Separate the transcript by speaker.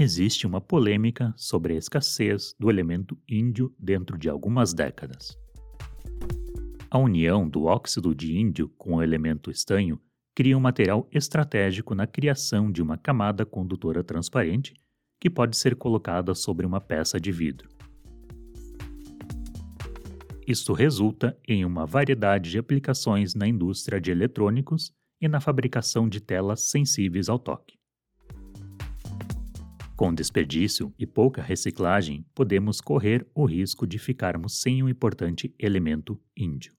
Speaker 1: Existe uma polêmica sobre a escassez do elemento índio dentro de algumas décadas. A união do óxido de índio com o elemento estanho cria um material estratégico na criação de uma camada condutora transparente que pode ser colocada sobre uma peça de vidro. Isto resulta em uma variedade de aplicações na indústria de eletrônicos e na fabricação de telas sensíveis ao toque. Com desperdício e pouca reciclagem, podemos correr o risco de ficarmos sem um importante elemento índio.